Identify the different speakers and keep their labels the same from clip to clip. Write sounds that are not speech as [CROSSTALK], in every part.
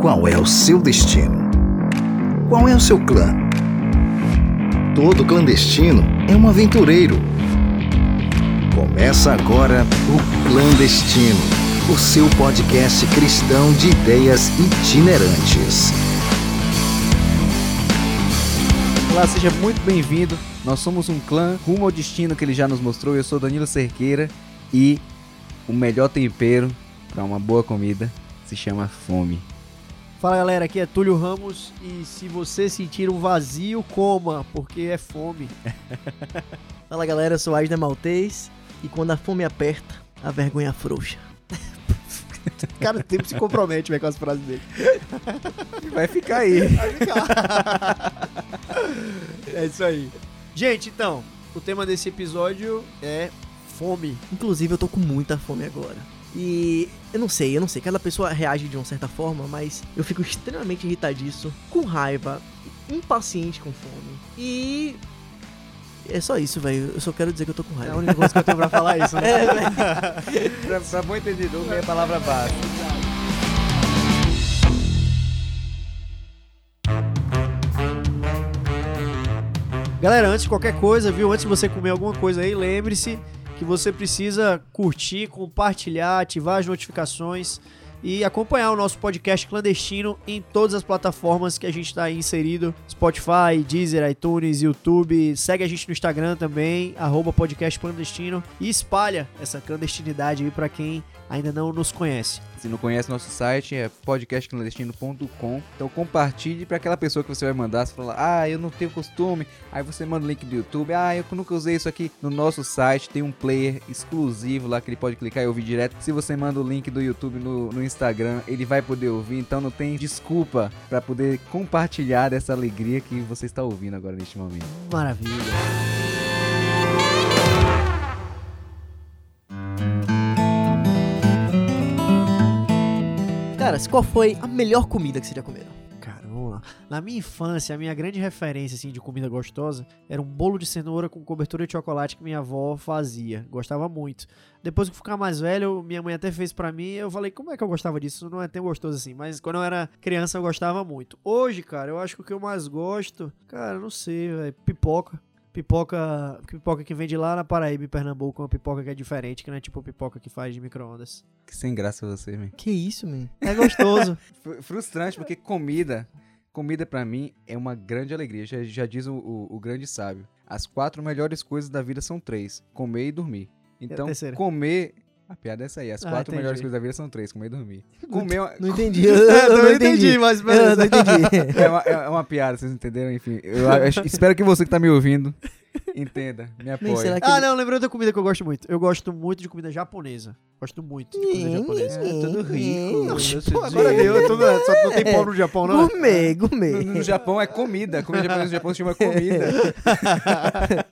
Speaker 1: Qual é o seu destino? Qual é o seu clã? Todo clandestino é um aventureiro. Começa agora o Clandestino, o seu podcast cristão de ideias itinerantes.
Speaker 2: Olá, seja muito bem-vindo. Nós somos um clã rumo ao destino que ele já nos mostrou. Eu sou Danilo Cerqueira e o melhor tempero para uma boa comida se chama fome.
Speaker 3: Fala galera, aqui é Túlio Ramos e se você sentir um vazio, coma, porque é fome. [LAUGHS]
Speaker 4: Fala galera, eu sou Asner Maltês e quando a fome aperta, a vergonha afrouxa. [LAUGHS]
Speaker 3: O cara sempre se compromete véio, com as frases dele. [LAUGHS]
Speaker 2: Vai ficar aí.
Speaker 3: Vai ficar. é isso aí. Gente, então, o tema desse episódio é fome.
Speaker 4: Inclusive eu tô com muita fome agora. E eu não sei, eu não sei, cada pessoa reage de uma certa forma, mas eu fico extremamente irritadiço, com raiva, impaciente com fome. E é só isso, velho. Eu só quero dizer que eu tô com raiva.
Speaker 3: É a única coisa que eu tenho pra falar isso, né? [LAUGHS]
Speaker 4: É, velho. [LAUGHS]
Speaker 2: pra, pra bom entendedor, meia palavra básica.
Speaker 3: Galera, antes de qualquer coisa, viu? Antes de você comer alguma coisa aí, lembre-se que você precisa curtir, compartilhar, ativar as notificações e acompanhar o nosso podcast clandestino em todas as plataformas que a gente está inserido: Spotify, Deezer, iTunes, YouTube. Segue a gente no Instagram também, arroba podcast clandestino e espalha essa clandestinidade aí para quem ainda não nos conhece.
Speaker 2: Se não conhece nosso site, é podcastclandestino.com. Então compartilhe para aquela pessoa que você vai mandar. Você fala, ah, eu não tenho costume. Aí você manda o link do YouTube. Ah, eu nunca usei isso aqui. No nosso site tem um player exclusivo lá que ele pode clicar e ouvir direto. Se você manda o link do YouTube no, no Instagram, ele vai poder ouvir. Então não tem desculpa para poder compartilhar dessa alegria que você está ouvindo agora neste momento.
Speaker 3: Maravilha.
Speaker 4: Cara, qual foi a melhor comida que vocês já comeram?
Speaker 3: Cara, vamos lá. Na minha infância, a minha grande referência assim, de comida gostosa era um bolo de cenoura com cobertura de chocolate que minha avó fazia. Gostava muito. Depois que eu ficar mais velho, minha mãe até fez pra mim. Eu falei, como é que eu gostava disso? Não é tão gostoso assim. Mas quando eu era criança, eu gostava muito. Hoje, cara, eu acho que o que eu mais gosto, cara, não sei, velho. Pipoca. Pipoca, pipoca que vem de lá na Paraíba, em Pernambuco, uma pipoca que é diferente, que não é tipo pipoca que faz de micro-ondas.
Speaker 2: Que sem graça você, man.
Speaker 4: Que isso, man?
Speaker 3: É gostoso. [LAUGHS]
Speaker 2: Frustrante, porque comida, comida para mim é uma grande alegria. Já, já diz o, o, o, grande sábio. As quatro melhores coisas da vida são três: comer e dormir. Então, comer. A piada é essa aí. As ah, quatro entendi. melhores coisas da vida são três: comer e dormir. [LAUGHS] Comer.
Speaker 4: Não, [LAUGHS] não entendi. [LAUGHS] Eu, eu, eu não entendi, entendi
Speaker 3: mas.
Speaker 4: Eu não entendi.
Speaker 2: É uma, é uma piada, vocês entenderam? Enfim, eu, eu espero que você que tá me ouvindo Entenda, me apoia.
Speaker 3: Ah, ele... não, lembrei outra comida que eu gosto muito. Eu gosto muito de comida japonesa. Gosto muito de comida japonesa.
Speaker 2: É tudo rico.
Speaker 3: Pô, agora deu, tudo, só não tem pobre no Japão, não?
Speaker 4: Gourmet, gourmet.
Speaker 2: No, no Japão é comida. Comida japonesa no Japão se chama comida. [LAUGHS]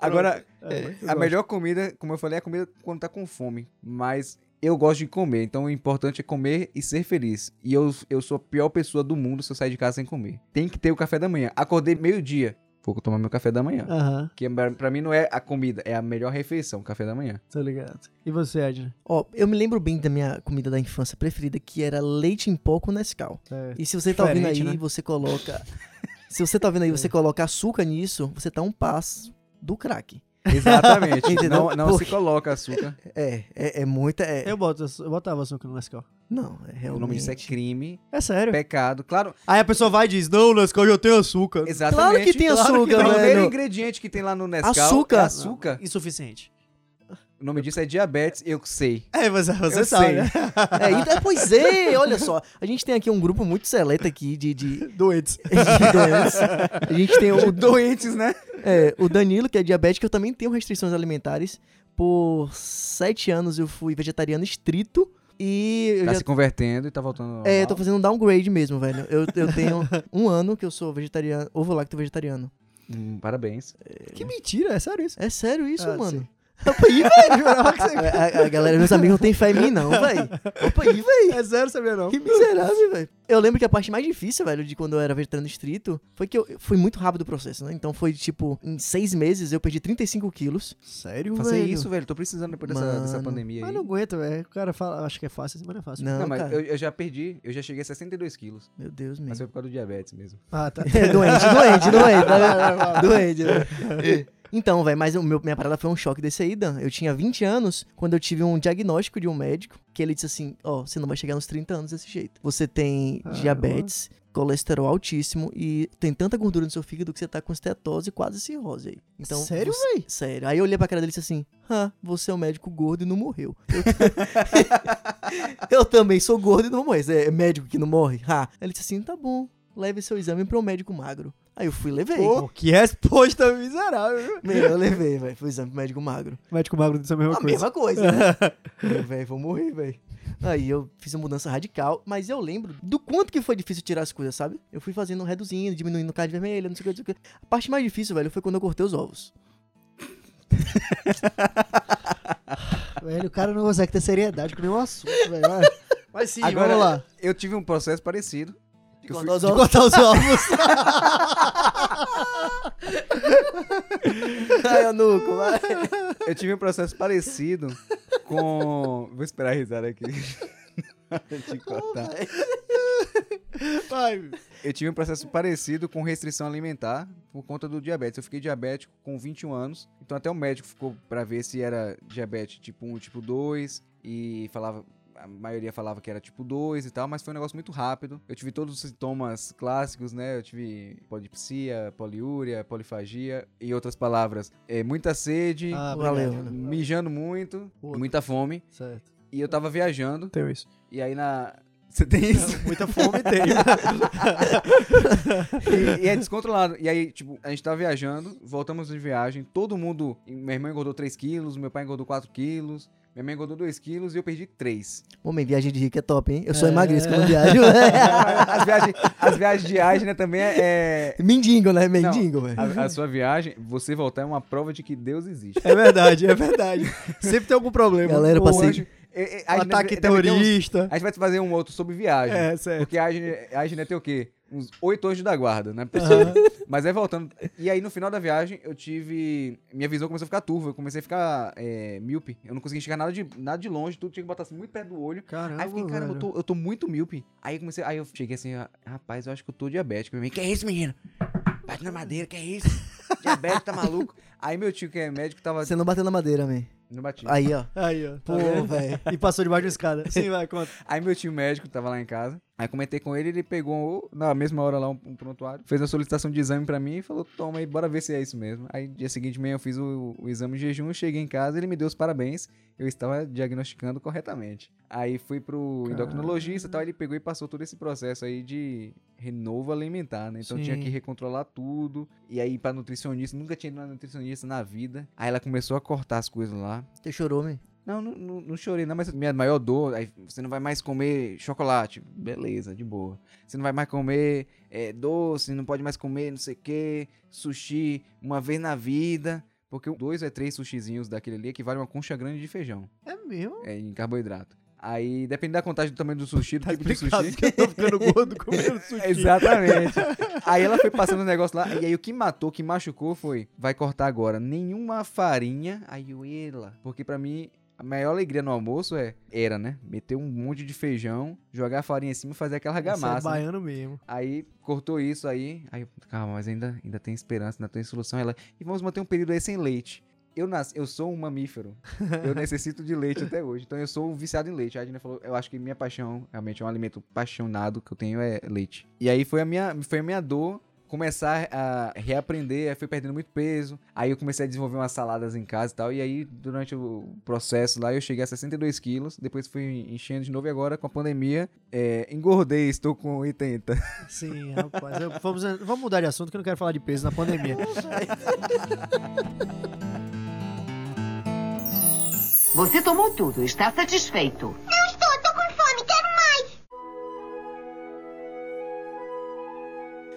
Speaker 2: agora, é, a melhor comida, como eu falei, é a comida quando tá com fome. Mas eu gosto de comer, então o importante é comer e ser feliz. E eu, eu sou a pior pessoa do mundo se eu sair de casa sem comer. Tem que ter o café da manhã. Acordei meio-dia vou tomar meu café da manhã.
Speaker 3: Uhum.
Speaker 2: Que pra mim não é a comida, é a melhor refeição, o café da manhã.
Speaker 3: Tô ligado. E você, Edna?
Speaker 4: Ó, eu me lembro bem da minha comida da infância preferida, que era leite em pó com Nescau. É. E se você tá ouvindo aí, né? você coloca... [LAUGHS] se você tá ouvindo aí, você coloca açúcar nisso, você tá um passo do crack.
Speaker 2: Exatamente. [LAUGHS] não não Porque... se coloca açúcar.
Speaker 4: É, é, é muita. É...
Speaker 3: Eu, boto, eu botava açúcar no Nescau.
Speaker 4: Não, é realmente.
Speaker 2: O nome disso é crime.
Speaker 3: É sério.
Speaker 2: Pecado. Claro.
Speaker 3: Aí a pessoa vai e diz: Não, Nescau já tem açúcar.
Speaker 2: Exatamente.
Speaker 4: Claro que tem
Speaker 2: claro
Speaker 4: açúcar,
Speaker 2: que
Speaker 4: velho.
Speaker 2: O primeiro ingrediente que tem lá no Nescau
Speaker 4: açúcar.
Speaker 2: é açúcar.
Speaker 3: Não, insuficiente.
Speaker 2: O nome disso é diabetes, eu sei.
Speaker 3: É, você, você
Speaker 2: eu
Speaker 3: sabe.
Speaker 2: Sei.
Speaker 3: Né?
Speaker 4: É, então, pois é, olha só. A gente tem aqui um grupo muito seleto aqui de... de...
Speaker 3: Doentes. [LAUGHS]
Speaker 4: De doentes. A gente tem o...
Speaker 2: Doentes, né?
Speaker 4: É, o Danilo, que é diabético, eu também tenho restrições alimentares. Por sete anos eu fui vegetariano estrito. E
Speaker 2: tá
Speaker 4: já...
Speaker 2: se convertendo e tá voltando.
Speaker 4: É, tô fazendo um downgrade mesmo, velho. Eu, eu tenho um ano que eu sou vegetariano, ovo lacto vegetariano.
Speaker 2: Hum, parabéns.
Speaker 3: É... Que mentira, é sério isso?
Speaker 4: É sério isso, ah, mano. Sim. Opa aí, velho. Jurava que você... a, a galera, meus amigos, não tem fé em mim, não, velho. Opa aí, velho.
Speaker 3: É zero, sabia não?
Speaker 4: Que miserável, velho. Eu lembro que a parte mais difícil, velho, de quando eu era veterano distrito, foi que eu foi muito rápido o processo, né? Então foi tipo, em seis meses eu perdi 35 quilos.
Speaker 3: Sério,
Speaker 2: Fazer
Speaker 3: velho?
Speaker 2: isso, velho. Tô precisando depois dessa, dessa pandemia
Speaker 3: Mas
Speaker 2: aí.
Speaker 3: não aguento, velho. O cara fala, acho que é fácil, mas não é fácil.
Speaker 4: Não,
Speaker 2: Não, mas eu, eu já perdi. Eu já cheguei a 62 quilos.
Speaker 4: Meu Deus,
Speaker 2: Mas
Speaker 4: mesmo.
Speaker 2: foi por causa do diabetes mesmo.
Speaker 3: Ah, tá. [LAUGHS]
Speaker 4: É, doente, doente, doente. [LAUGHS] tá doente, né? [LAUGHS] Então, velho, mas o meu, minha parada foi um choque desse aí, Dan. Eu tinha 20 anos quando eu tive um diagnóstico de um médico que ele disse assim: Ó, você não vai chegar nos 30 anos desse jeito. Você tem
Speaker 3: Caramba.
Speaker 4: diabetes, colesterol altíssimo e tem tanta gordura no seu fígado que você tá com estetose e quase cirrose aí. Então,
Speaker 3: Sério,
Speaker 4: você-
Speaker 3: véi?
Speaker 4: Sério. Aí eu olhei pra cara dele e disse assim: Hã, você é um médico gordo e não morreu. Eu, [LAUGHS] [LAUGHS] eu também sou gordo e não. Você é médico que não morre? Ha. Ele disse assim: tá bom, leve seu exame pra um médico magro. Aí eu fui e levei.
Speaker 3: Pô, que resposta miserável, viu?
Speaker 4: Meu, eu levei, velho. Fui exame pro médico magro.
Speaker 3: Médico magro disse a mesma
Speaker 4: A
Speaker 3: coisa.
Speaker 4: mesma coisa, né? [LAUGHS] Velho, vou morrer, velho. Aí eu fiz uma mudança radical, mas eu lembro do quanto que foi difícil tirar as coisas, sabe? Eu fui fazendo, reduzindo, diminuindo carne vermelha, não sei o que, não sei o que. A parte mais difícil, velho, foi quando eu cortei os ovos. [LAUGHS]
Speaker 3: Velho, o cara não consegue ter seriedade com nenhum assunto, velho. Mas sim,
Speaker 2: Agora,
Speaker 3: vamos lá.
Speaker 2: eu tive um processo parecido.
Speaker 4: De
Speaker 2: Eu
Speaker 4: cortar os
Speaker 3: De
Speaker 4: ovos.
Speaker 3: cortar os ovos. [LAUGHS]
Speaker 4: Ai, eu nuco, vai.
Speaker 2: Eu tive um processo parecido com. [LAUGHS] Vou esperar a risada aqui. [LAUGHS] Te cortar.
Speaker 3: Vai.
Speaker 2: Eu tive um processo parecido com restrição alimentar por conta do diabetes. Eu fiquei diabético com 21 anos, então até o médico ficou pra ver se era diabetes tipo 1, tipo 2 e falava a maioria falava que era tipo 2 e tal, mas foi um negócio muito rápido. Eu tive todos os sintomas clássicos, né? Eu tive polipsia, poliúria, polifagia e em outras palavras, é, muita sede,
Speaker 3: Ah,
Speaker 4: Valeu,
Speaker 3: obrigado.
Speaker 4: mano.
Speaker 2: mijando muito,
Speaker 3: Outro.
Speaker 2: muita fome.
Speaker 3: Certo.
Speaker 2: E eu tava viajando,
Speaker 3: Tenho isso.
Speaker 2: e aí na. Você tem isso?
Speaker 3: Muita fome [LAUGHS] tem.
Speaker 2: e, e é descontrolado. E aí, tipo, a gente tava viajando, voltamos de viagem, todo mundo. Minha irmã engordou 3 quilos, meu pai engordou 4 quilos, minha mãe engordou 2 quilos e eu perdi 3.
Speaker 4: Homem, viagem de rico é top, hein? Eu sou
Speaker 3: É.
Speaker 4: emagreço quando [LAUGHS] viajo.
Speaker 2: as, viagens, as viagens de viagem, né, também é. é-
Speaker 4: Mendigo, né? Mendigo, velho.
Speaker 2: a, a sua viagem, você voltar é uma prova de que Deus existe.
Speaker 3: É verdade, é verdade. Sempre tem algum problema.
Speaker 4: Galera,
Speaker 3: Ou
Speaker 4: passei-
Speaker 3: hoje,
Speaker 2: É, é, gente
Speaker 3: Ataque
Speaker 2: ter uns-
Speaker 3: terrorista.
Speaker 2: A gente vai fazer um outro sobre viagem.
Speaker 3: É, certo.
Speaker 2: Porque a a Agnes tem o quê? Uns oito anjos da guarda, né?
Speaker 3: Aham.
Speaker 2: Mas aí voltando. E aí no final da viagem eu tive. Minha visão começou a ficar turva. Eu comecei a ficar é, míope. Eu não conseguia enxergar nada de, nada de longe. Tudo tinha que botar assim muito perto do olho.
Speaker 3: Caramba,
Speaker 2: Aí eu fiquei, caramba, eu tô, eu tô muito míope. Aí comecei. Aí eu cheguei assim, rapaz, eu acho que eu tô diabético. Minha mãe, que é isso, menino? Bate na madeira, que é isso? [LAUGHS] Diabético, tá maluco? Aí meu tio, que é médico, tava.
Speaker 4: Você não bateu na madeira, man.
Speaker 2: Não bati.
Speaker 4: Aí, ó. [LAUGHS]
Speaker 3: Aí, ó.
Speaker 4: Pô,
Speaker 3: Tá vendo?
Speaker 4: velho.
Speaker 3: E passou debaixo de uma escada. Sim, vai, conta.
Speaker 2: Aí meu tio médico tava lá em casa. Aí comentei com ele, ele pegou na mesma hora lá um, um prontuário, fez uma solicitação de exame pra mim e falou: toma aí, bora ver se é isso mesmo. Aí dia seguinte de manhã eu fiz o, o exame de jejum, cheguei em casa, ele me deu os parabéns, eu estava diagnosticando corretamente. Aí fui pro endocrinologista e tal, ele pegou e passou todo esse processo aí de renovo alimentar, né? Então tinha que recontrolar tudo. E aí pra nutricionista, nunca tinha ido na nutricionista na vida. Aí ela começou a cortar as coisas lá.
Speaker 4: Você chorou, man.
Speaker 2: Não, não, não, não chorei, não, mas minha maior dor, aí você não vai mais comer chocolate. Beleza, de boa. Você não vai mais comer é, doce, não pode mais comer não sei o que, sushi uma vez na vida. Porque dois ou três sushizinhos daquele ali equivale a uma concha grande de feijão,
Speaker 3: É mesmo?
Speaker 2: é, em carboidrato. Aí, depende da contagem do tamanho do sushi, do
Speaker 3: Tá
Speaker 2: tipo de sushi.
Speaker 3: que eu tô ficando gordo comendo [LAUGHS] sushi.
Speaker 2: Exatamente. aí ela foi passando o negócio lá, e aí o que matou, o que machucou foi, vai cortar agora nenhuma farinha, aí eu, ela, porque pra mim, a maior alegria no almoço é, era, né, meter um monte de feijão, jogar a farinha em cima e fazer aquela
Speaker 3: Você é
Speaker 2: argamassa. né?
Speaker 3: baiano mesmo.
Speaker 2: Aí cortou isso aí, aí calma, mas ainda, ainda tem esperança, ainda tem solução. Ela, e vamos manter um período aí sem leite. Eu, nasci, eu sou um mamífero. Eu [LAUGHS] necessito de leite até hoje. Então eu sou viciado em leite. A Adina falou, eu acho que minha paixão, realmente é um alimento apaixonado que eu tenho é leite. E aí foi a minha, foi a minha dor começar a reaprender, aí fui perdendo muito peso. Aí eu comecei a desenvolver umas saladas em casa e tal. E aí, durante o processo lá, eu cheguei a 62 quilos. Depois fui enchendo de novo e agora, com a pandemia, é, engordei, estou com 80.
Speaker 3: Sim, rapaz. Eu- vamos, vamos mudar de assunto que eu não quero falar de peso na pandemia. [LAUGHS]
Speaker 5: Você tomou tudo, está satisfeito.
Speaker 6: Não estou, tô com fome, quero mais.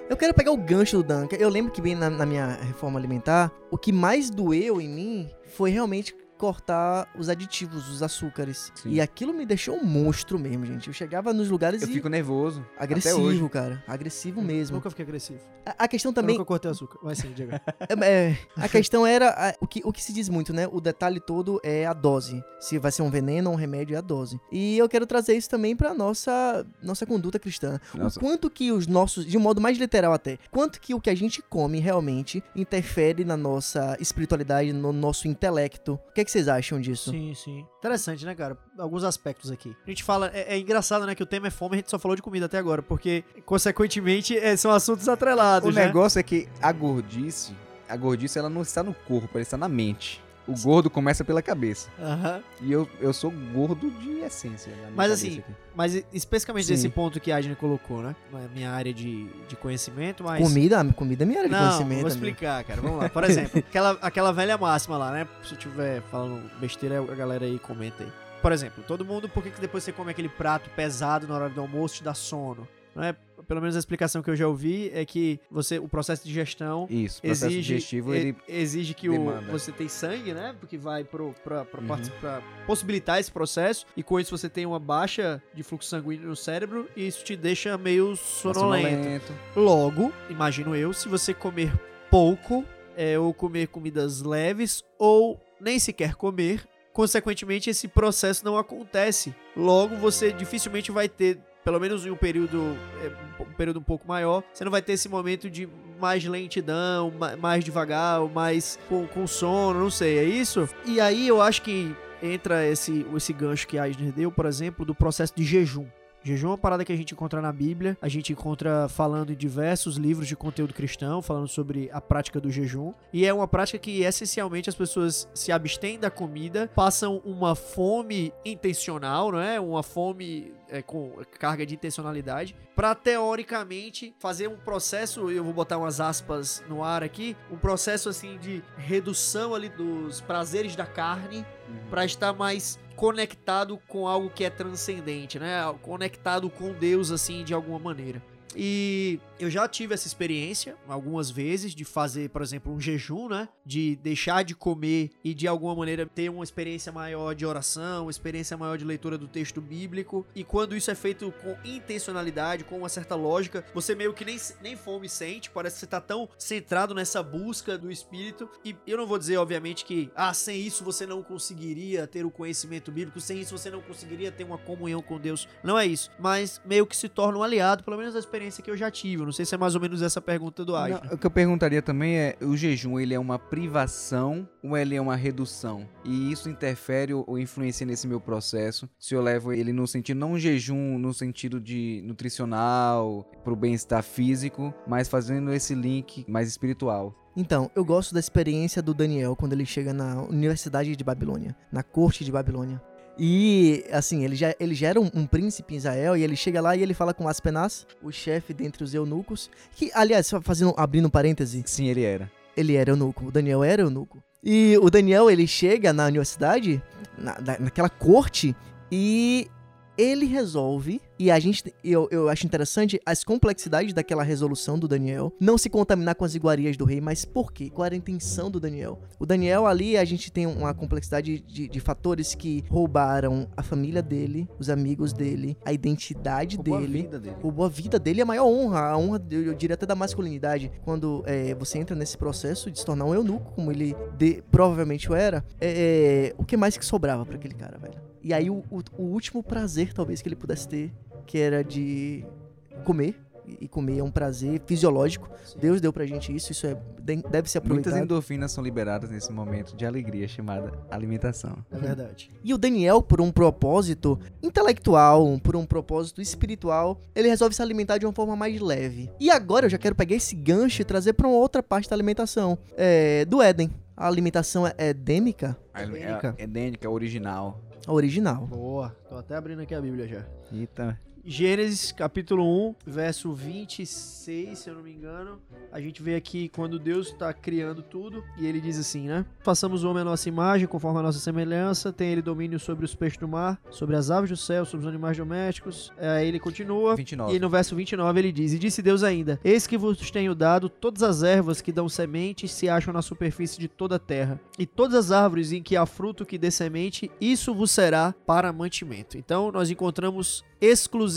Speaker 4: Eu quero pegar o gancho do Duncan. Eu lembro que bem na, na minha reforma alimentar, o que mais doeu em mim foi realmente cortar os aditivos, os açúcares.
Speaker 2: Sim.
Speaker 4: E aquilo me deixou um monstro mesmo, gente. Eu chegava nos lugares
Speaker 2: Eu
Speaker 4: e
Speaker 2: fico nervoso. Até hoje.
Speaker 4: agressivo, cara. Agressivo mesmo.
Speaker 3: Nunca fiquei agressivo.
Speaker 4: A, a questão
Speaker 3: Também. Eu nunca cortei açúcar. Vai sim, diga. [LAUGHS]
Speaker 4: É, é, a questão era a- o, que, o que se diz muito, né? O detalhe todo é a dose. Se vai ser um veneno ou um remédio, é a dose. E eu quero trazer isso também pra nossa, nossa conduta cristã.
Speaker 2: Nossa.
Speaker 4: O quanto que os nossos, de um modo mais literal até, quanto que o que a gente come realmente interfere na nossa espiritualidade, no nosso intelecto. O que, é que vocês acham disso?
Speaker 3: Sim, sim. Interessante, né, cara? Alguns aspectos aqui. A gente fala, é, é engraçado, né, que o tema é fome, a gente só falou de comida até agora, porque, consequentemente, é, são assuntos atrelados,
Speaker 2: O
Speaker 3: né?
Speaker 2: negócio é que a gordice, a gordice ela não está no corpo, ela está na mente. O gordo começa pela cabeça.
Speaker 3: Aham.
Speaker 2: E eu, eu sou gordo de essência. minha
Speaker 3: Mas assim,
Speaker 2: aqui.
Speaker 3: Mas especificamente
Speaker 2: Sim.
Speaker 3: desse ponto que a Agnes colocou, né? Minha área de, de conhecimento, mas...
Speaker 4: Comida, comida é minha área de
Speaker 3: Não,
Speaker 4: conhecimento.
Speaker 3: vou
Speaker 4: amigo.
Speaker 3: explicar, cara. Vamos lá. Por exemplo, [LAUGHS] aquela, aquela velha máxima lá, né? Se eu tiver falando besteira, a galera aí comenta aí. Por exemplo, todo mundo, por que, que depois você come aquele prato pesado na hora do almoço te dá sono? Não é? Pelo menos a explicação que eu já ouvi é que você, o processo de digestão
Speaker 2: Isso, processo
Speaker 3: exige,
Speaker 2: digestivo,
Speaker 3: e-
Speaker 2: ele...
Speaker 3: exige que o, você tem sangue, né? Porque vai pro, pra, pra,
Speaker 2: Uhum.
Speaker 3: pra possibilitar esse processo. E com isso você tem uma baixa de fluxo sanguíneo no cérebro e isso te deixa meio sonolento.
Speaker 2: sonolento.
Speaker 3: Logo, imagino eu, se você comer pouco, é, ou comer comidas leves, ou nem sequer comer, consequentemente esse processo não acontece. Logo, você dificilmente vai ter, pelo menos em um período, é, um período um pouco maior, você não vai ter esse momento de mais lentidão, ma- mais devagar, mais com, com sono, não sei, é isso? E aí eu acho que entra esse, esse gancho que Eisner deu, por exemplo, do processo de jejum. Jejum é uma parada que a gente encontra na Bíblia, a gente encontra falando em diversos livros de conteúdo cristão, falando sobre a prática do jejum. E é uma prática que essencialmente as pessoas se abstêm da comida, passam uma fome intencional, não é? Uma fome é, com carga de intencionalidade, para teoricamente fazer um processo, eu vou botar umas aspas no ar aqui, um processo assim de redução ali dos prazeres da carne para estar mais conectado com algo que é transcendente, né? Conectado com Deus assim de alguma maneira. E eu já tive essa experiência algumas vezes de fazer, por exemplo, um jejum, né? De deixar de comer e de alguma maneira ter uma experiência maior de oração, uma experiência maior de leitura do texto bíblico. E quando isso é feito com intencionalidade, com uma certa lógica, você meio que nem, nem fome sente, parece que você tá tão centrado nessa busca do espírito. E eu não vou dizer, obviamente, que ah, sem isso você não conseguiria ter o conhecimento bíblico, sem isso você não conseguiria ter uma comunhão com Deus. Não é isso. Mas meio que se torna um aliado, pelo menos a experiência que eu já tive. Eu não sei se é mais ou menos essa pergunta do.
Speaker 2: Não, o que eu perguntaria também é, o jejum, ele é uma privação ou ele é uma redução? E isso interfere ou ou influencia nesse meu processo? Se eu levo ele no sentido, não um jejum no sentido de nutricional, pro bem-estar físico, mas fazendo esse link mais espiritual.
Speaker 4: Então, eu gosto da experiência do Daniel quando ele chega na Universidade de Babilônia, na corte de Babilônia. E, assim, ele já, ele já era um, um príncipe em Israel, e ele chega lá e ele fala com Aspenaz, o chefe dentre os eunucos, que, aliás, fazendo, abrindo um parêntese,
Speaker 2: Sim, ele era.
Speaker 4: ele era eunuco, o Daniel era eunuco. E o Daniel, ele chega na universidade, na- naquela corte, e ele resolve, e a gente, eu, eu acho interessante as complexidades daquela resolução do Daniel, não se contaminar com as iguarias do rei, mas por quê? Qual era a intenção do Daniel? O Daniel ali, a gente tem uma complexidade de, de fatores que roubaram a família dele, os amigos dele, a identidade
Speaker 2: Roubou a
Speaker 4: dele
Speaker 2: vida dele.
Speaker 4: roubou a vida dele, a maior honra, a honra, eu, eu diria até da masculinidade. Quando é, você entra nesse processo de se tornar um eunuco, como ele de- provavelmente o era, é, é, o que mais que sobrava pra aquele cara, velho? E aí o, o- o último prazer, talvez, que ele pudesse ter, que era de comer. E comer é um prazer fisiológico. Deus deu pra gente isso, isso é, de- deve ser
Speaker 2: Muitas
Speaker 4: aproveitado.
Speaker 2: endorfinas são liberadas nesse momento de alegria chamada alimentação.
Speaker 3: É verdade. [LAUGHS]
Speaker 4: E o Daniel, por um propósito intelectual, por um propósito espiritual, ele resolve se alimentar de uma forma mais leve. E agora eu já quero pegar esse gancho e trazer pra uma outra parte da alimentação, é, do Éden. A alimentação é edêmica,
Speaker 3: Edênica.
Speaker 2: É, edênica, original.
Speaker 4: a original.
Speaker 3: Boa. Tô até abrindo aqui a Bíblia já.
Speaker 2: Eita.
Speaker 3: Gênesis capítulo 1, verso 26, se eu não me engano. A gente vê aqui quando Deus está criando tudo e ele diz assim, né? Façamos o homem à nossa imagem, conforme a nossa semelhança, tem ele domínio sobre os peixes do mar, sobre as aves do céu, sobre os animais domésticos. Aí ele continua.
Speaker 2: 29.
Speaker 3: E no verso 29 ele diz: E disse Deus ainda: Eis que vos tenho dado todas as ervas que dão semente se acham na superfície de toda a terra, e todas as árvores em que há fruto que dê semente, isso vos será para mantimento. Então nós encontramos exclusivamente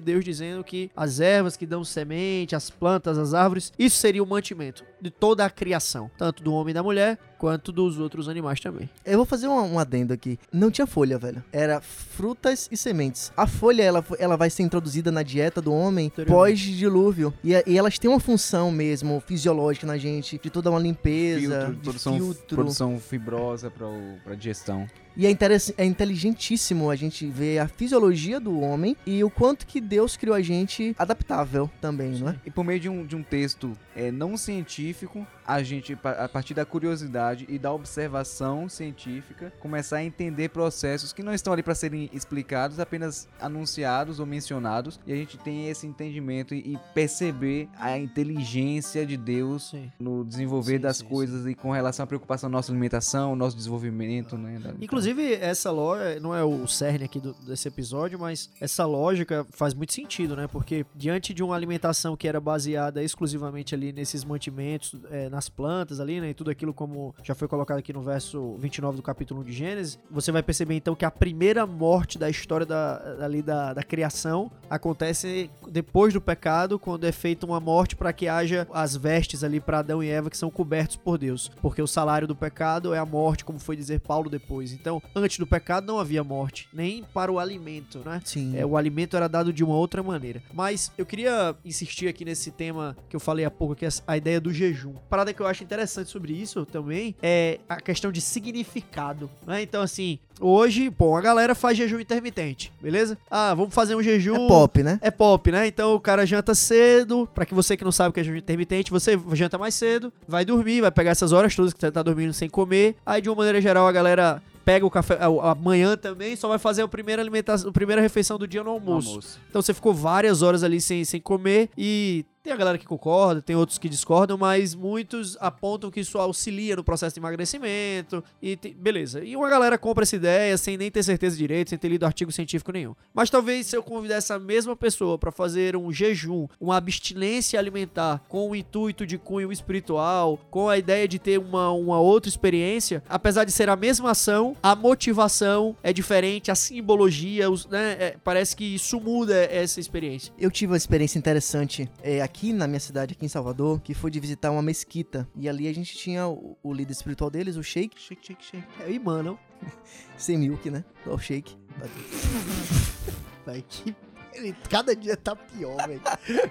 Speaker 3: Deus dizendo que as ervas que dão semente, as plantas, as árvores, isso seria o mantimento de toda a criação, tanto do homem e da mulher, quanto dos outros animais também.
Speaker 4: Eu vou fazer um, um adendo aqui. Não tinha folha, velho. Era frutas e sementes. A folha, ela, ela vai ser introduzida na dieta do homem pós-dilúvio. E, e elas têm uma função mesmo fisiológica na gente, de toda uma limpeza,
Speaker 2: Filtro,
Speaker 4: de
Speaker 2: produção,
Speaker 4: filtro.
Speaker 2: produção fibrosa o- pra digestão.
Speaker 4: E é, interess- é inteligentíssimo a gente ver a fisiologia do homem e o quanto que Deus criou a gente adaptável também, não é?
Speaker 2: E por meio de um, de um texto é, não científico, a gente, a partir da curiosidade e da observação científica, começar a entender processos que não estão ali para serem explicados, apenas anunciados ou mencionados, e a gente tem esse entendimento e, e perceber a inteligência de Deus
Speaker 3: Sim.
Speaker 2: no desenvolver
Speaker 3: Sim,
Speaker 2: das
Speaker 3: sim,
Speaker 2: coisas e com relação à preocupação da nossa alimentação, nosso desenvolvimento, né? da-
Speaker 3: Inclusive, essa lógica, não é o cerne aqui do- desse episódio, mas essa lógica faz muito sentido, né? Porque diante de uma alimentação que era baseada exclusivamente ali nesses mantimentos, é, nas plantas ali, né? E tudo aquilo como já foi colocado aqui no verso 29 do capítulo 1 de Gênesis, você vai perceber então que a primeira morte da história da, ali da, da criação acontece depois do pecado, quando é feita uma morte para que haja as vestes ali para Adão e Eva que são cobertos por Deus. Porque o salário do pecado é a morte, como foi dizer Paulo depois. Então, antes do pecado não havia morte, nem para o alimento, né?
Speaker 4: Sim.
Speaker 3: É, o alimento era dado de uma outra maneira. Mas eu queria insistir aqui nesse tema que eu falei há pouco, que é a ideia do jejum. Parada que eu acho interessante sobre isso também é a questão de significado, né? Então, assim, hoje, pô, a galera faz jejum intermitente, beleza? Ah, vamos fazer um jejum.
Speaker 4: É pop, né?
Speaker 3: É pop, né? Então o cara janta cedo. Pra que você que não sabe o que é jejum intermitente, você janta mais cedo, vai dormir, vai pegar essas horas todas que você tá dormindo sem comer. Aí, de uma maneira geral, a galera pega o café amanhã também, só vai fazer a primeira alimentação, a primeira refeição do dia no
Speaker 2: no
Speaker 3: almoço.
Speaker 2: almoço.
Speaker 3: Então você ficou várias horas ali sem, sem comer e tem a galera que concorda, tem outros que discordam, mas muitos apontam que isso auxilia no processo de emagrecimento e beleza. E uma galera compra essa ideia sem nem ter certeza direito, sem ter lido artigo científico nenhum. Mas talvez se eu convidar essa mesma pessoa para fazer um jejum, uma abstinência alimentar com o intuito de cunho espiritual, com a ideia de ter uma, uma outra experiência, apesar de ser a mesma ação, a motivação é diferente, a simbologia, os- né, é, parece que isso muda essa experiência.
Speaker 4: Eu tive uma experiência interessante é, aqui na minha cidade, aqui em Salvador, que foi de visitar uma mesquita. E ali a gente tinha o, o líder espiritual deles, o Sheik. Sheik, Sheik, Sheik.
Speaker 3: É o imã, não? [LAUGHS]
Speaker 4: Sem milk, né? Só o Sheik. [LAUGHS]
Speaker 3: Vai que. Ele cada dia tá pior, velho.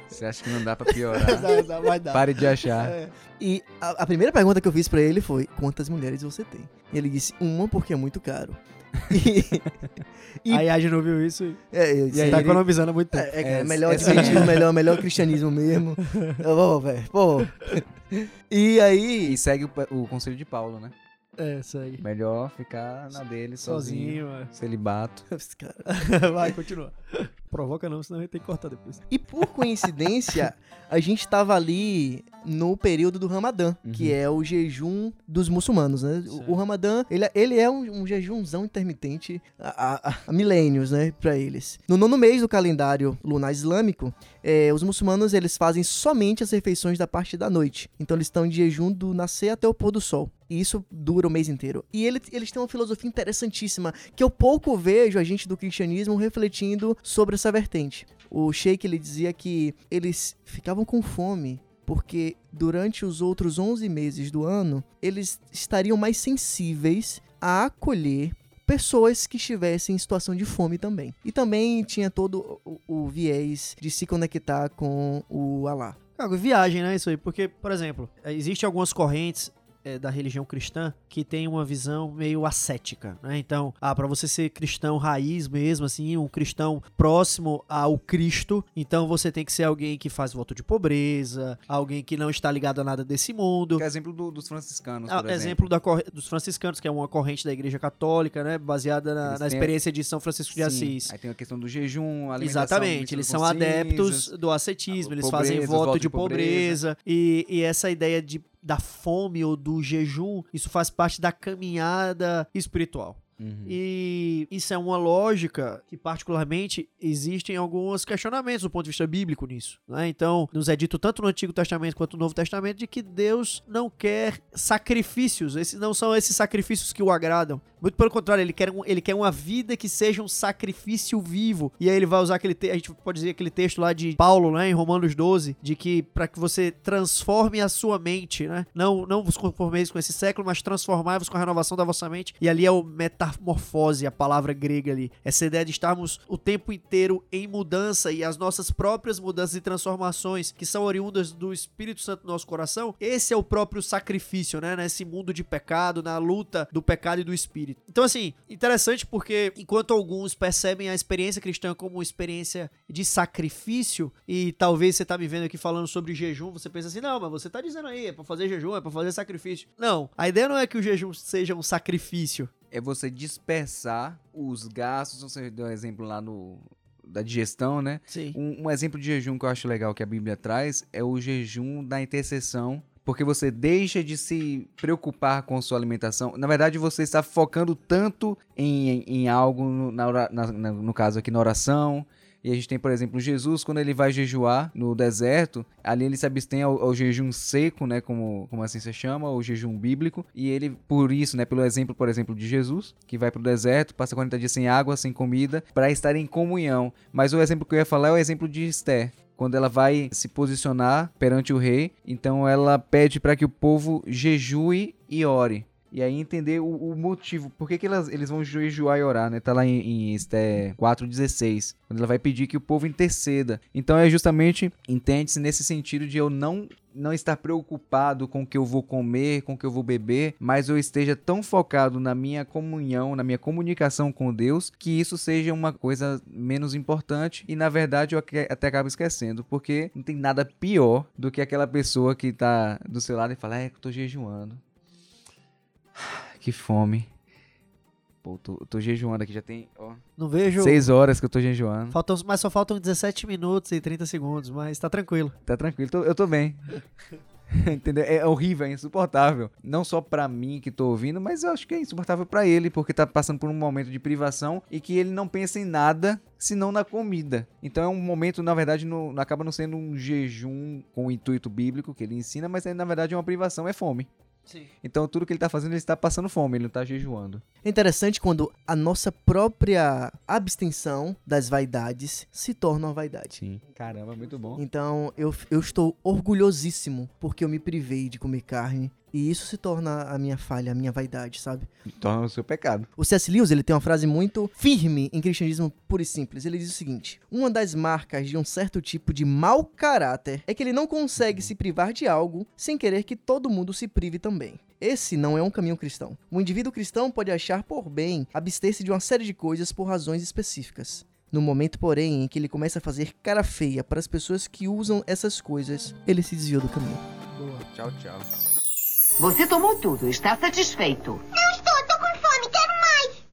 Speaker 2: Você acha que não dá pra piorar? [LAUGHS]
Speaker 3: Dá- dá- Vai dar.
Speaker 2: Pare de achar.
Speaker 3: É.
Speaker 4: E a, a primeira pergunta que eu fiz pra ele foi: quantas mulheres você tem? E ele disse: uma porque é muito caro. [LAUGHS] E,
Speaker 3: Aí a gente não viu isso.
Speaker 4: é,
Speaker 3: E aí tá
Speaker 2: ele-
Speaker 3: economizando muito tempo.
Speaker 4: é, é,
Speaker 2: É,
Speaker 4: melhor
Speaker 2: é
Speaker 4: sentido, [LAUGHS] melhor, melhor cristianismo mesmo. [LAUGHS] Vou, velho. Pô. E aí.
Speaker 2: E segue o, o conselho de Paulo, né?
Speaker 3: É, aí.
Speaker 2: Melhor ficar na dele sozinho.
Speaker 3: Sozinho,
Speaker 2: Celibato.
Speaker 4: Cara.
Speaker 3: é. Vai, continua. Provoca não, senão a gente tem que cortar depois.
Speaker 4: E por coincidência, a gente tava ali no período do Ramadã, que é o jejum dos muçulmanos, né? O-
Speaker 3: Certo.
Speaker 4: O Ramadã, ele, é- ele é um, um jejumzão intermitente há, há- há milênios, né? Pra eles. No nono mês do calendário lunar islâmico, eh, os muçulmanos, eles fazem somente as refeições da parte da noite. Então eles estão em jejum do nascer até o pôr do sol. E isso dura o mês inteiro. E ele- eles têm uma filosofia interessantíssima, que eu pouco vejo a gente do cristianismo refletindo sobre essa vertente. O Sheik ele dizia que eles ficavam com fome porque durante os outros 11 meses do ano eles estariam mais sensíveis a acolher pessoas que estivessem em situação de fome também. E também tinha todo o, o viés de se conectar com o Alá.
Speaker 3: Cara, viagem, né? Isso aí. Porque, por exemplo, existem algumas correntes é, da religião cristã que tem uma visão meio ascética, né? Então, ah, para você ser cristão raiz mesmo, assim, um cristão próximo ao Cristo, então você tem que ser alguém que faz voto de pobreza, alguém que não está ligado a nada desse mundo.
Speaker 2: Que é exemplo do- dos franciscanos,
Speaker 3: Ah,
Speaker 2: por
Speaker 3: exemplo,
Speaker 2: exemplo.
Speaker 3: da dos franciscanos, que é uma corrente da Igreja Católica, né? Baseada na, na experiência de São Francisco de
Speaker 2: Sim,
Speaker 3: Assis.
Speaker 2: Aí tem a questão do jejum, alimentação,
Speaker 3: Exatamente, eles são adeptos do ascetismo,
Speaker 2: a
Speaker 3: eles
Speaker 2: pobreza,
Speaker 3: fazem voto
Speaker 2: votos
Speaker 3: de
Speaker 2: de pobreza.
Speaker 3: pobreza, e, e essa ideia de, da fome ou do jejum, isso faz parte da caminhada espiritual.
Speaker 2: Uhum.
Speaker 3: E isso é uma lógica que, particularmente, existem alguns questionamentos do ponto de vista bíblico nisso. né? Então, nos é dito tanto no Antigo Testamento quanto no Novo Testamento de que Deus não quer sacrifícios. Esses não são esses sacrifícios que o agradam. Muito pelo contrário, ele quer, um- ele quer uma vida que seja um sacrifício vivo. E aí ele vai usar aquele a gente pode dizer aquele texto lá de Paulo, né, em Romanos 12, de que para que você transforme a sua mente, né? Não não vos conformeis com esse século, mas transformai-vos com a renovação da vossa mente. E ali é o metamorfose, a palavra grega ali. Essa ideia de estarmos o tempo inteiro em mudança e as nossas próprias mudanças e transformações que são oriundas do Espírito Santo no nosso coração. Esse é o próprio sacrifício, né, nesse mundo de pecado, na luta do pecado e do espírito. Então assim, interessante porque enquanto alguns percebem a experiência cristã como uma experiência de sacrifício e talvez você tá me vendo aqui falando sobre jejum, você pensa assim: "Não, mas você tá dizendo aí, é para fazer jejum, é para fazer sacrifício". Não, a ideia não é que o jejum seja um sacrifício.
Speaker 2: É você dispersar os gastos, você deu um exemplo lá no da digestão, né?
Speaker 3: Sim.
Speaker 2: Um, um exemplo de jejum que eu acho legal que a Bíblia traz é o jejum da intercessão. Porque você deixa de se preocupar com sua alimentação. Na verdade, você está focando tanto em, em algo, no, na ora- na- na- no caso aqui na oração. E a gente tem, por exemplo, Jesus, quando ele vai jejuar no deserto, ali ele se abstém ao, ao jejum seco, né? Como, como assim se chama, o jejum bíblico. E ele, por isso, né? Pelo exemplo, por exemplo, de Jesus, que vai pro deserto, passa 40 dias sem água, sem comida, para estar em comunhão. Mas o exemplo que eu ia falar é o exemplo de Esther quando ela vai se posicionar perante o rei, então ela pede para que o povo jejue e ore. E aí entender o, o motivo, por que, que elas, eles vão jejuar e orar, né? Tá lá em, em Esté 4,16, quando ela vai pedir que o povo interceda. Então é justamente, entende-se nesse sentido de eu não não estar preocupado com o que eu vou comer, com o que eu vou beber, mas eu esteja tão focado na minha comunhão, na minha comunicação com Deus, que isso seja uma coisa menos importante e na verdade eu até acabo esquecendo, porque não tem nada pior do que aquela pessoa que tá do seu lado e fala: "É, eu tô jejuando". Que fome. Pô, tô, tô jejuando aqui, já tem, ó,
Speaker 3: Não vejo.
Speaker 2: seis horas que eu tô jejuando.
Speaker 3: Faltam, mas só faltam 17 minutos e 30 segundos, mas tá tranquilo.
Speaker 2: Tá tranquilo, tô- eu tô bem. [LAUGHS] Entendeu? É horrível, é insuportável. Não só pra mim que tô ouvindo, mas eu acho que é insuportável pra ele, porque tá passando por um momento de privação e que ele não pensa em nada senão na comida. Então é um momento, na verdade, não, não acaba não sendo um jejum com o intuito bíblico que ele ensina, mas é, na verdade é uma privação, é fome.
Speaker 3: Sim.
Speaker 2: Então tudo que ele tá fazendo, ele está passando fome, ele não tá jejuando.
Speaker 4: É interessante quando a nossa própria abstenção das vaidades se torna uma vaidade.
Speaker 2: Sim. Caramba, muito bom.
Speaker 4: Então eu, eu estou orgulhosíssimo porque eu me privei de comer carne. E isso se torna a minha falha, a minha vaidade, sabe?
Speaker 2: Torna o seu pecado.
Speaker 4: O C.S. Lewis ele tem uma frase muito firme em cristianismo puro e simples. Ele diz o seguinte: Uma das marcas de um certo tipo de mau caráter é que ele não consegue se privar de algo sem querer que todo mundo se prive também. Esse não é um caminho cristão. O indivíduo cristão pode achar por bem abster-se de uma série de coisas por razões específicas. No momento, porém, em que ele começa a fazer cara feia para as pessoas que usam essas coisas, ele se desviou do caminho.
Speaker 2: Tchau, tchau.
Speaker 5: Você tomou tudo, está satisfeito.
Speaker 6: Não estou, tô com fome, quero mais.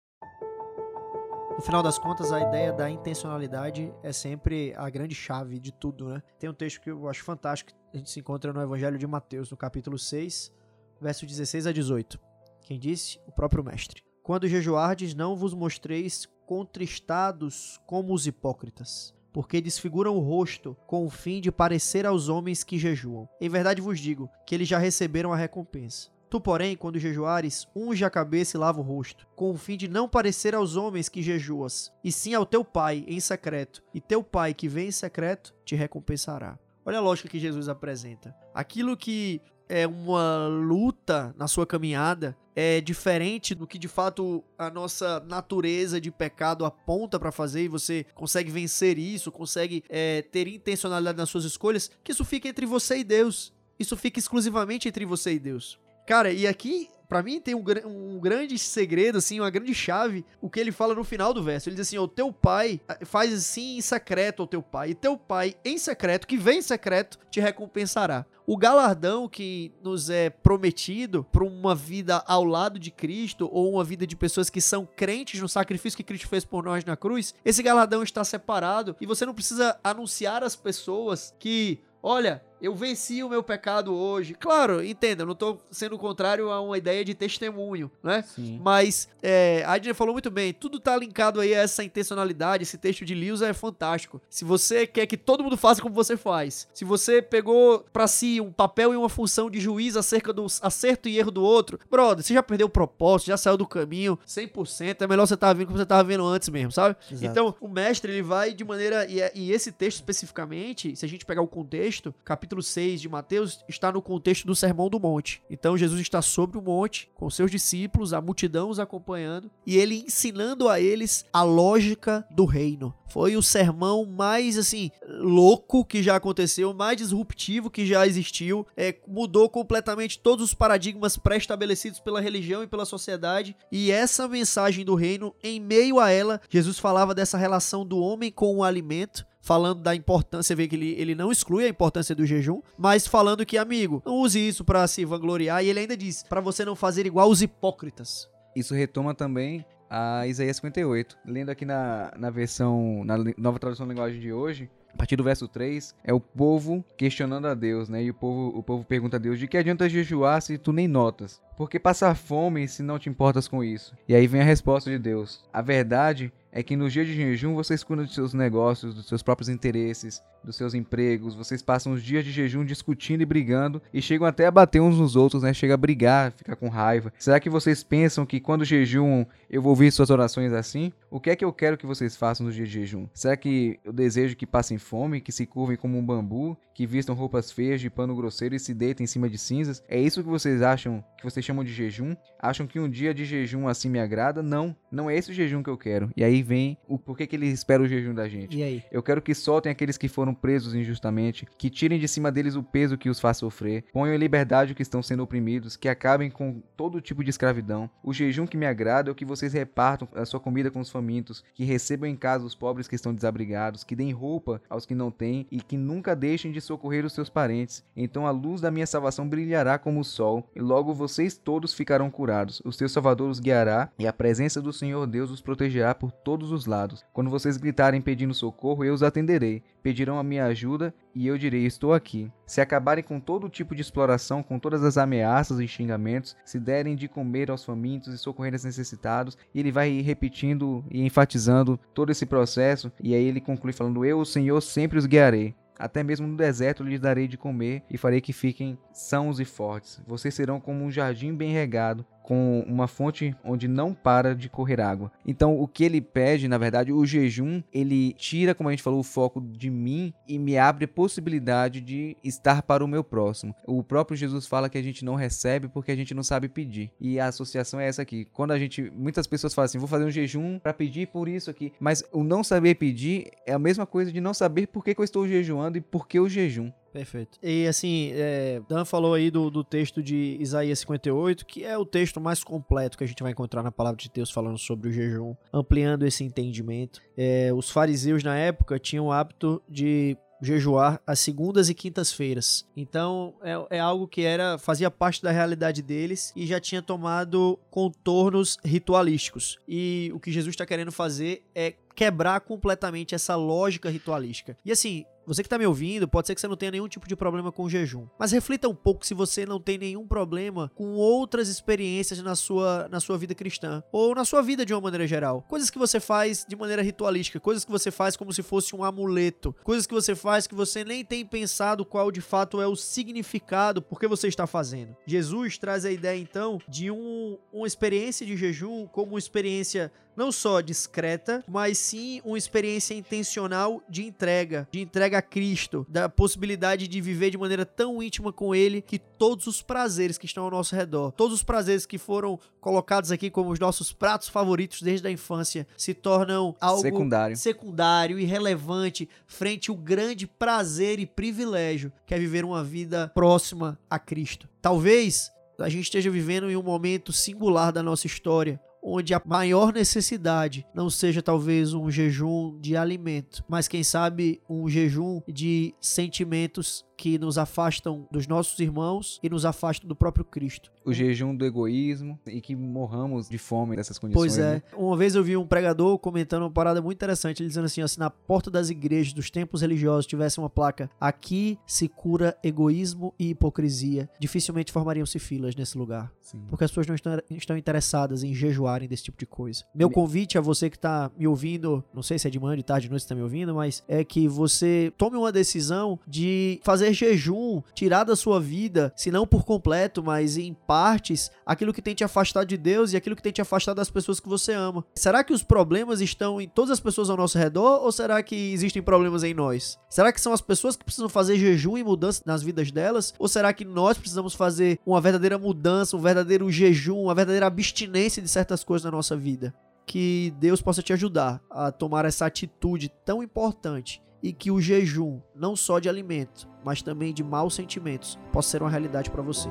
Speaker 3: No final das contas, a ideia da intencionalidade é sempre a grande chave de tudo, né? Tem um texto que eu acho fantástico, que a gente se encontra no Evangelho de Mateus, no capítulo 6, verso 16 a 18. Quem disse? O próprio mestre. Quando jejuardes, não vos mostreis contristados como os hipócritas, porque desfiguram o rosto com o fim de parecer aos homens que jejuam. Em verdade vos digo que eles já receberam a recompensa. Tu, porém, quando jejuares, unge a cabeça e lava o rosto, com o fim de não parecer aos homens que jejuas, e sim ao teu pai em secreto, e teu pai que vem em secreto te recompensará. Olha a lógica que Jesus apresenta. Aquilo que é uma luta na sua caminhada é diferente do que de fato a nossa natureza de pecado aponta para fazer e você consegue vencer isso, consegue é, ter intencionalidade nas suas escolhas, que isso fica entre você e Deus. Isso fica exclusivamente entre você e Deus. Cara, e aqui, pra mim, tem um, um grande segredo, assim, uma grande chave, o que ele fala no final do verso. Ele diz assim: O teu pai ah, faz assim em secreto ao teu pai, e teu pai em secreto, que vem em secreto, te recompensará. O galardão que nos é prometido por uma vida ao lado de Cristo ou uma vida de pessoas que são crentes no sacrifício que Cristo fez por nós na cruz, esse galardão está separado e você não precisa anunciar às pessoas que, olha, eu venci o meu pecado hoje. Claro, entenda, eu não tô sendo contrário a uma ideia de testemunho, né?
Speaker 2: Sim.
Speaker 3: Mas é, a Adriana falou muito bem, tudo tá linkado aí a essa intencionalidade, esse texto de Lewis é fantástico. Se você quer que todo mundo faça como você faz, se você pegou pra si um papel e uma função de juiz acerca do acerto e erro do outro, brother, você já perdeu o propósito, já saiu do caminho 100%, é melhor você estar vendo como você tava vendo antes mesmo, sabe?
Speaker 4: Exato.
Speaker 3: Então, o mestre, ele vai de maneira. E, é- e esse texto especificamente, se a gente pegar o contexto, capítulo 6 de Mateus, está no contexto do Sermão do Monte. Então, Jesus está sobre o monte, com seus discípulos, a multidão os acompanhando, e ele ensinando a eles a lógica do reino. Foi o sermão mais, assim, louco que já aconteceu, mais disruptivo que já existiu. É, mudou completamente todos os paradigmas pré-estabelecidos pela religião e pela sociedade. E essa mensagem do reino, em meio a ela, Jesus falava dessa relação do homem com o alimento. Falando da importância, você vê que ele, ele não exclui a importância do jejum, mas falando que, amigo, não use isso pra se vangloriar. E ele ainda diz: pra você não fazer igual os hipócritas.
Speaker 2: Isso retoma também a Isaías 58. Lendo aqui na, na versão, na nova tradução da linguagem de hoje, a partir do verso 3, é o povo questionando a Deus, né? E o povo, o povo pergunta a Deus: de que adianta jejuar se tu nem notas? Por que passar fome se não te importas com isso? E aí vem a resposta de Deus: a verdade é que no dia de jejum vocês cuidam dos seus negócios, dos seus próprios interesses, dos seus empregos, vocês passam os dias de jejum discutindo e brigando e chegam até a bater uns nos outros, né? Chega a brigar, ficar com raiva. Será que vocês pensam que quando jejuam eu vou ouvir suas orações assim? O que é que eu quero que vocês façam nos dias de jejum? Será que eu desejo que passem fome, que se curvem como um bambu, que vistam roupas feias de pano grosseiro e se deitem em cima de cinzas? É isso que vocês acham, que vocês chamam de jejum? Acham que um dia de jejum assim me agrada? Não, não é esse o jejum que eu quero. E aí vem o porquê que ele espera o jejum da gente.
Speaker 3: E aí?
Speaker 2: Eu quero que soltem aqueles que foram presos injustamente, que tirem de cima deles o peso que os faz sofrer, ponham em liberdade os que estão sendo oprimidos, que acabem com todo tipo de escravidão. O jejum que me agrada é o que vocês repartam a sua comida com os famintos, que recebam em casa os pobres que estão desabrigados, que deem roupa aos que não têm e que nunca deixem de socorrer os seus parentes. Então a luz da minha salvação brilhará como o sol, e logo vocês todos ficarão curados. O seu Salvador os guiará, e a presença do Senhor Deus os protegerá por todos os lados. Quando vocês gritarem pedindo socorro, eu os atenderei. Pedirão a minha ajuda e eu direi: Estou aqui. Se acabarem com todo tipo de exploração, com todas as ameaças e xingamentos, se derem de comer aos famintos e socorrer aos necessitados, e ele vai repetindo e enfatizando todo esse processo, e aí ele conclui falando: Eu, o Senhor, sempre os guiarei. Até mesmo no deserto lhes darei de comer e farei que fiquem sãos e fortes. Vocês serão como um jardim bem regado, com uma fonte onde não para de correr água. Então, o que ele pede, na verdade, o jejum, ele tira, como a gente falou, o foco de mim e me abre a possibilidade de estar para o meu próximo. O próprio Jesus fala que a gente não recebe porque a gente não sabe pedir. E a associação é essa aqui. Quando a gente, muitas pessoas falam assim, vou fazer um jejum para pedir por isso aqui, mas o não saber pedir é a mesma coisa de não saber por que, que eu estou jejuando e por que o jejum.
Speaker 3: Perfeito. E assim, é, Dan falou aí do, do texto de Isaías 58, que é o texto mais completo que a gente vai encontrar na palavra de Deus falando sobre o jejum, ampliando esse entendimento. É, os fariseus na época tinham o hábito de jejuar às segundas e quintas-feiras. Então é, é algo que era fazia parte da realidade deles e já tinha tomado contornos ritualísticos. E o que Jesus está querendo fazer é quebrar completamente essa lógica ritualística. E assim, você que tá me ouvindo, pode ser que você não tenha nenhum tipo de problema com jejum. Mas reflita um pouco se você não tem nenhum problema com outras experiências na sua, na sua vida cristã. Ou na sua vida de uma maneira geral. Coisas que você faz de maneira ritualística. Coisas que você faz como se fosse um amuleto. Coisas que você faz que você nem tem pensado qual de fato é o significado por que você está fazendo. Jesus traz a ideia então de um, uma experiência de jejum como uma experiência não só discreta, mas sim uma experiência intencional de entrega, de entrega a Cristo, da possibilidade de viver de maneira tão íntima com Ele que todos os prazeres que estão ao nosso redor, todos os prazeres que foram colocados aqui como os nossos pratos favoritos desde a infância, se tornam algo
Speaker 2: Secundário.
Speaker 3: secundário e relevante frente ao grande prazer e privilégio que é viver uma vida próxima a Cristo. Talvez a gente esteja vivendo em um momento singular da nossa história, onde a maior necessidade não seja talvez um jejum de alimento, mas quem sabe um jejum de sentimentos que nos afastam dos nossos irmãos e nos afastam do próprio Cristo.
Speaker 2: O jejum do egoísmo e que morramos de fome nessas condições.
Speaker 3: Pois é.
Speaker 2: né?
Speaker 3: Uma vez eu vi um pregador comentando uma parada muito interessante, ele dizendo assim, ó, se na porta das igrejas, dos templos religiosos tivesse uma placa aqui se cura egoísmo e hipocrisia, dificilmente formariam-se filas nesse lugar.
Speaker 2: Sim.
Speaker 3: Porque as pessoas não estão, estão interessadas em jejuarem desse tipo de coisa. Meu
Speaker 2: Me-
Speaker 3: convite a você que está me ouvindo, não sei se é de manhã, de tarde, de noite, você tá me ouvindo, mas é que você tome uma decisão de fazer jejum, tirar da sua vida, se não por completo, mas em partes, aquilo que tem te afastado de Deus e aquilo que tem te afastado das pessoas que você ama. Será que os problemas estão em todas as pessoas ao nosso redor ou será que existem problemas em nós? Será que são as pessoas que precisam fazer jejum e mudança nas vidas delas? Ou será que nós precisamos fazer uma verdadeira mudança, um verdadeiro jejum, uma verdadeira abstinência de certas coisas na nossa vida? Que Deus possa te ajudar a tomar essa atitude tão importante e que o jejum, não só de alimento, mas também de maus sentimentos, possa ser uma realidade para você.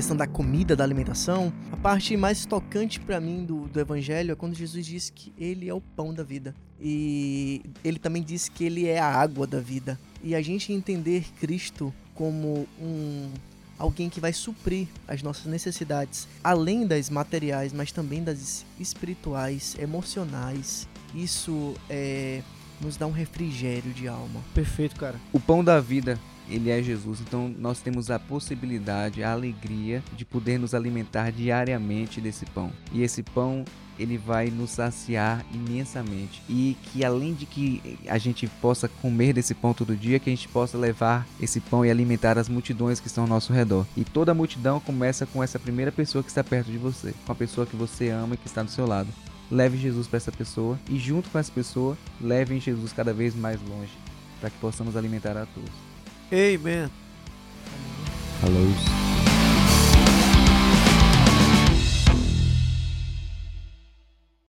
Speaker 4: Questão da comida, da alimentação, a parte mais tocante pra mim do, do evangelho é quando Jesus diz que ele é o pão da vida. E ele também diz que ele é a água da vida. E a gente entender Cristo como um alguém que vai suprir as nossas necessidades, além das materiais, mas também das espirituais, emocionais. Isso é nos dá um refrigério de alma.
Speaker 3: Perfeito, cara.
Speaker 2: O pão da vida, ele é Jesus. Então nós temos a possibilidade, a alegria de poder nos alimentar diariamente desse pão. E esse pão ele vai nos saciar imensamente e que além de que a gente possa comer desse pão todo dia, que a gente possa levar esse pão e alimentar as multidões que estão ao nosso redor. E toda a multidão começa com essa primeira pessoa que está perto de você, com a pessoa que você ama e que está do seu lado. Leve Jesus para essa pessoa e junto com essa pessoa, levem Jesus cada vez mais longe, para que possamos alimentar a todos.
Speaker 3: Amen.
Speaker 2: Falou.